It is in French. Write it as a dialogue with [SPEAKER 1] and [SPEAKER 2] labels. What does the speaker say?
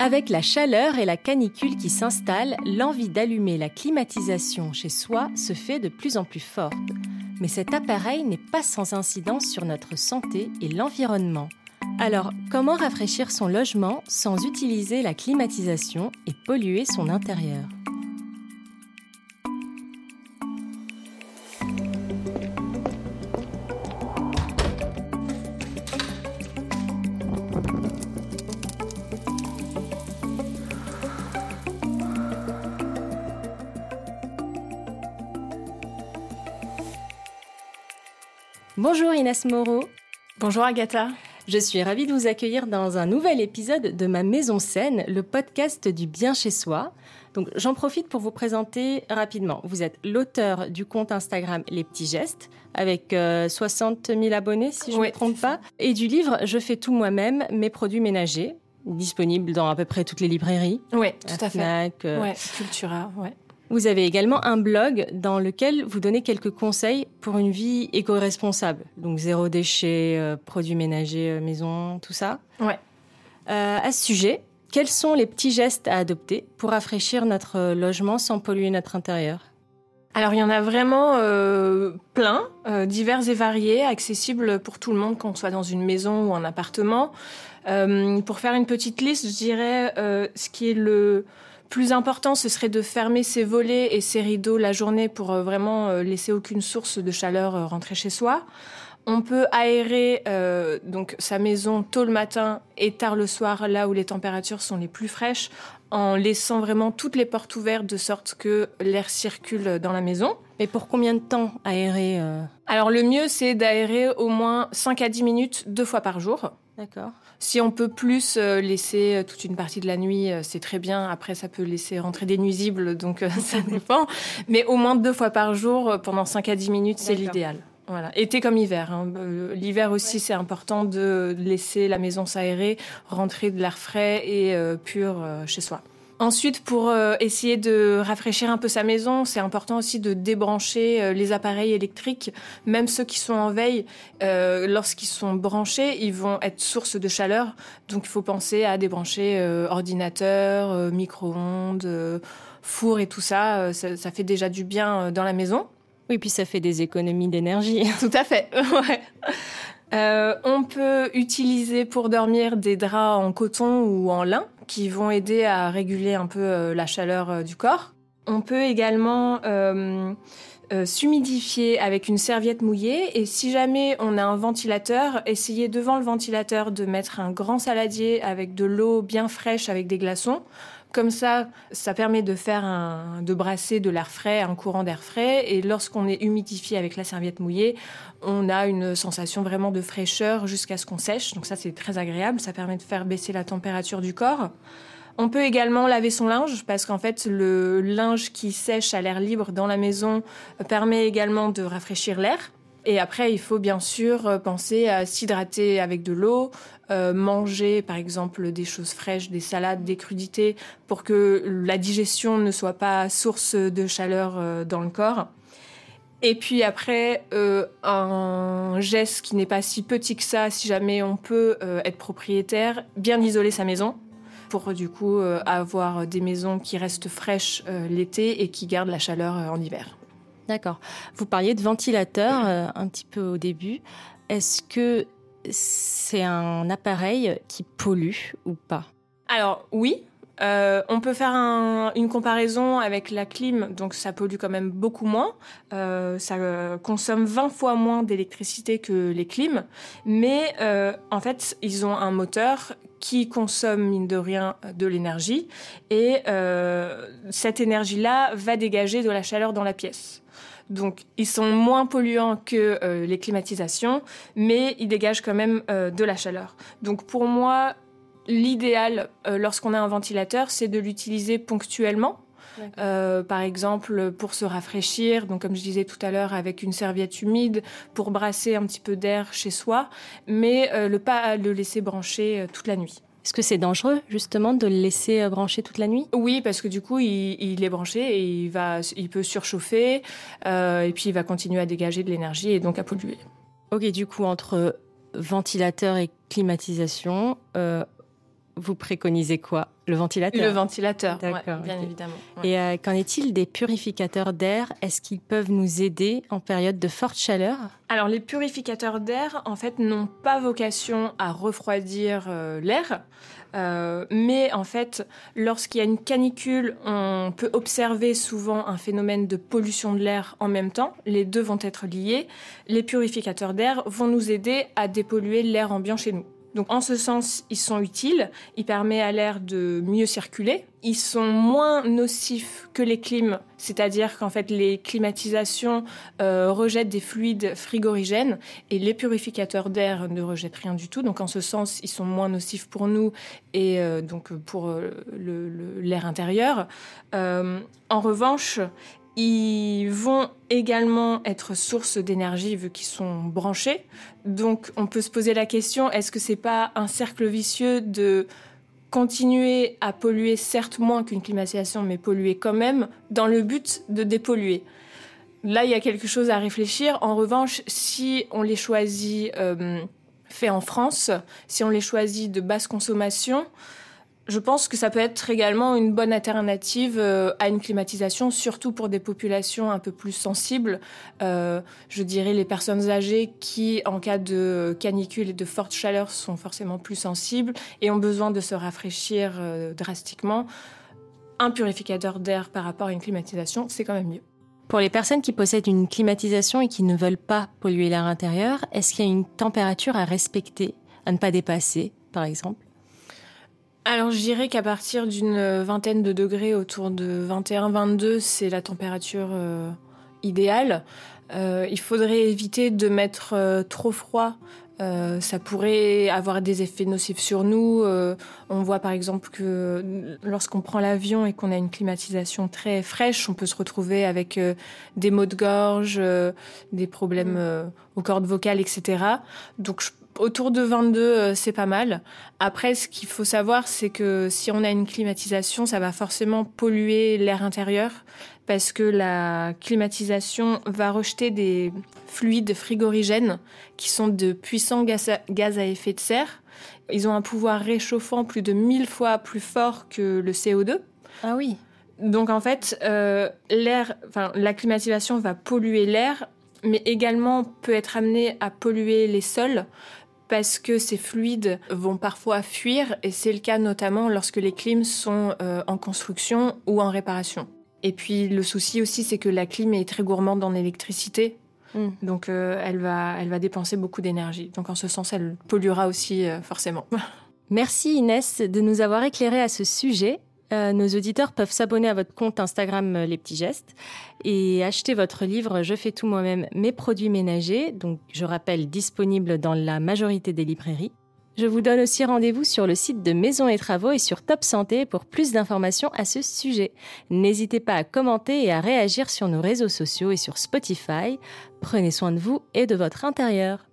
[SPEAKER 1] Avec la chaleur et la canicule qui s'installent, l'envie d'allumer la climatisation chez soi se fait de plus en plus forte. Mais cet appareil n'est pas sans incidence sur notre santé et l'environnement. Alors, comment rafraîchir son logement sans utiliser la climatisation et polluer son intérieur? Bonjour Inès Moreau.
[SPEAKER 2] Bonjour Agatha.
[SPEAKER 1] Je suis ravie de vous accueillir dans un nouvel épisode de Ma Maison Saine, le podcast du bien chez soi. Donc j'en profite pour vous présenter rapidement. Vous êtes l'auteur du compte Instagram Les Petits Gestes, avec 60 euh, 000 abonnés si je ne me trompe pas, et du livre Je fais tout moi-même, mes produits ménagers, disponible dans à peu près toutes les librairies.
[SPEAKER 2] Oui, tout à, fait.
[SPEAKER 1] Euh,
[SPEAKER 2] ouais, Cultura, ouais.
[SPEAKER 1] Vous avez également un blog dans lequel vous donnez quelques conseils pour une vie éco-responsable. Donc zéro déchet, euh, produits ménagers, euh, maison, tout ça.
[SPEAKER 2] Ouais.
[SPEAKER 1] Euh, à ce sujet, quels sont les petits gestes à adopter pour rafraîchir notre logement sans polluer notre intérieur?
[SPEAKER 2] Alors il y en a vraiment plein, divers et variés, accessibles pour tout le monde, qu'on soit dans une maison ou un appartement. pour faire une petite liste, je dirais ce qui est le plus important, ce serait de fermer ses volets et ses rideaux la journée pour euh, vraiment euh, laisser aucune source de chaleur euh, rentrer chez soi. On peut aérer donc sa maison tôt le matin et tard le soir, là où les températures sont les plus fraîches, en laissant vraiment toutes les portes ouvertes de sorte que l'air circule dans la maison.
[SPEAKER 1] Et pour combien de temps aérer
[SPEAKER 2] Alors le mieux, c'est d'aérer au moins 5 à 10 minutes deux fois par jour.
[SPEAKER 1] D'accord.
[SPEAKER 2] Si on peut plus euh, laisser euh, toute une partie de la nuit, euh, c'est très bien. Après, ça peut laisser rentrer des nuisibles, donc ça dépend. Mais au moins deux fois par jour, pendant 5 à 10 minutes, c'est l'idéal. Voilà. Été comme hiver. Hein. L'hiver aussi, c'est important de laisser la maison s'aérer, rentrer de l'air frais et pur chez soi. Ensuite, pour euh, essayer de rafraîchir un peu sa maison, c'est important aussi de débrancher euh, les appareils électriques, même ceux qui sont en veille. Euh, lorsqu'ils sont branchés, ils vont être source de chaleur. Donc, il faut penser à débrancher ordinateur, micro-ondes, four et tout ça. ça. ça. fait déjà du bien dans la maison.
[SPEAKER 1] Oui, puis ça fait des économies d'énergie.
[SPEAKER 2] Tout à fait. ouais. Euh, on peut utiliser pour dormir des draps en coton ou en lin qui vont aider à réguler un peu euh, la chaleur euh, du corps. On peut également s'humidifier avec une serviette mouillée et si jamais on a un ventilateur, essayer devant le ventilateur de mettre un grand saladier avec de l'eau bien fraîche avec des glaçons comme ça, ça permet de faire un, de brasser de l'air frais, un courant d'air frais. Et lorsqu'on est humidifié avec la serviette mouillée, on a une sensation vraiment de fraîcheur jusqu'à ce qu'on sèche. Donc ça, c'est très agréable. Ça permet de faire baisser la température du corps. On peut également laver son linge parce qu'en fait, le linge qui sèche à l'air libre dans la maison permet également de rafraîchir l'air. Et après, il faut bien sûr euh, penser à s'hydrater avec de l'eau, euh, manger par exemple des choses fraîches, des salades, des crudités, pour que la digestion ne soit pas source de chaleur euh, dans le corps. Et puis après, un geste qui n'est pas si petit que ça, si jamais on peut être propriétaire, bien isoler sa maison pour du coup avoir des maisons qui restent fraîches l'été et qui gardent la chaleur en hiver.
[SPEAKER 1] D'accord. Vous parliez de ventilateur euh, un petit peu au début. Est-ce que c'est un appareil qui pollue ou pas?
[SPEAKER 2] Alors oui, euh, on peut faire une comparaison avec la clim, donc ça pollue quand même beaucoup moins. Euh, ça consomme 20 fois moins d'électricité que les clims, mais en fait, ils ont un moteur qui consomme, mine de rien, de l'énergie, et cette énergie-là va dégager de la chaleur dans la pièce. Donc, ils sont moins polluants que euh, les climatisations, mais ils dégagent quand même euh, de la chaleur. Donc, pour moi, l'idéal, euh, lorsqu'on a un ventilateur, c'est de l'utiliser ponctuellement. par exemple, pour se rafraîchir, donc comme je disais tout à l'heure, avec une serviette humide, pour brasser un petit peu d'air chez soi, mais ne pas le laisser brancher toute la nuit.
[SPEAKER 1] Est-ce que c'est dangereux justement de le laisser euh, brancher toute la nuit?
[SPEAKER 2] Oui, parce que du coup, il, est branché et il, va, il peut surchauffer euh, et puis il va continuer à dégager de l'énergie et donc à polluer.
[SPEAKER 1] Ok, du coup, entre ventilateur et climatisation, euh, vous préconisez quoi? Le ventilateur?
[SPEAKER 2] Le ventilateur, bien évidemment.
[SPEAKER 1] Et euh, qu'en est-il des purificateurs d'air? Est-ce qu'ils peuvent nous aider en période de forte chaleur?
[SPEAKER 2] Alors les purificateurs d'air, en fait, n'ont pas vocation à refroidir euh, l'air. Euh, mais en fait, lorsqu'il y a une canicule, on peut observer souvent un phénomène de pollution de l'air en même temps. Les deux vont être liés. Les purificateurs d'air vont nous aider à dépolluer l'air ambiant chez nous. Donc en ce sens, ils sont utiles, ils permettent à l'air de mieux circuler, ils sont moins nocifs que les clims, c'est-à-dire qu'en fait les climatisations euh, rejettent des fluides frigorigènes et les purificateurs d'air ne rejettent rien du tout. Donc en ce sens, ils sont moins nocifs pour nous et euh, donc pour euh, l'air intérieur. en revanche, ils vont également être source d'énergie vu qu'ils sont branchés. Donc on peut se poser la question est-ce que c'est pas un cercle vicieux de continuer à polluer certes moins qu'une climatisation mais polluer quand même dans le but de dépolluer? Là, il y a quelque chose à réfléchir. En revanche, si on les choisit euh, fait en France, si on les choisit de basse consommation, je pense que ça peut être également une bonne alternative euh, à une climatisation, surtout pour des populations un peu plus sensibles. Euh, je dirais les personnes âgées qui, en cas de canicule et de forte chaleur, sont forcément plus sensibles et ont besoin de se rafraîchir euh, drastiquement. Un purificateur d'air par rapport à une climatisation, c'est quand même mieux.
[SPEAKER 1] Pour les personnes qui possèdent une climatisation et qui ne veulent pas polluer l'air intérieur, est-ce qu'il y a une température à respecter, à ne pas dépasser, par exemple?
[SPEAKER 2] Alors je dirais qu'à partir d'une vingtaine de degrés, autour de 21-22, c'est la température euh, idéale. Euh, il faudrait éviter de mettre euh, trop froid. ça pourrait avoir des effets nocifs sur nous. on voit par exemple que lorsqu'on prend l'avion et qu'on a une climatisation très fraîche, on peut se retrouver avec des maux de gorge, des problèmes mm. aux cordes vocales, etc. Donc je autour de 22, euh, c'est pas mal. Après, ce qu'il faut savoir, c'est que si on a une climatisation, ça va forcément polluer l'air intérieur parce que la climatisation va rejeter des fluides frigorigènes qui sont de puissants gaz à, effet de serre. Ils ont un pouvoir réchauffant plus de 1000 fois plus fort que le CO2.
[SPEAKER 1] Ah oui.
[SPEAKER 2] Donc en fait, euh, l'air, enfin la climatisation va polluer l'air, mais également peut être amenée à polluer les sols parce que ces fluides vont parfois fuir et c'est le cas notamment lorsque les clims sont euh, en construction ou en réparation. Et puis le souci aussi c'est que la clim est très gourmande en électricité. Hmm. Donc euh, elle, va, elle va dépenser beaucoup d'énergie. Donc en ce sens, elle polluera aussi euh, forcément.
[SPEAKER 1] Merci Inès de nous avoir éclairé à ce sujet. Euh, nos auditeurs peuvent s'abonner à votre compte Instagram euh, Les Petits Gestes et acheter votre livre Je fais tout moi-même, mes produits ménagers, donc je rappelle disponible dans la majorité des librairies. Je vous donne aussi rendez-vous sur le site de Maison et Travaux et sur Top Santé pour plus d'informations à ce sujet. N'hésitez pas à commenter et à réagir sur nos réseaux sociaux et sur Spotify. Prenez soin de vous et de votre intérieur.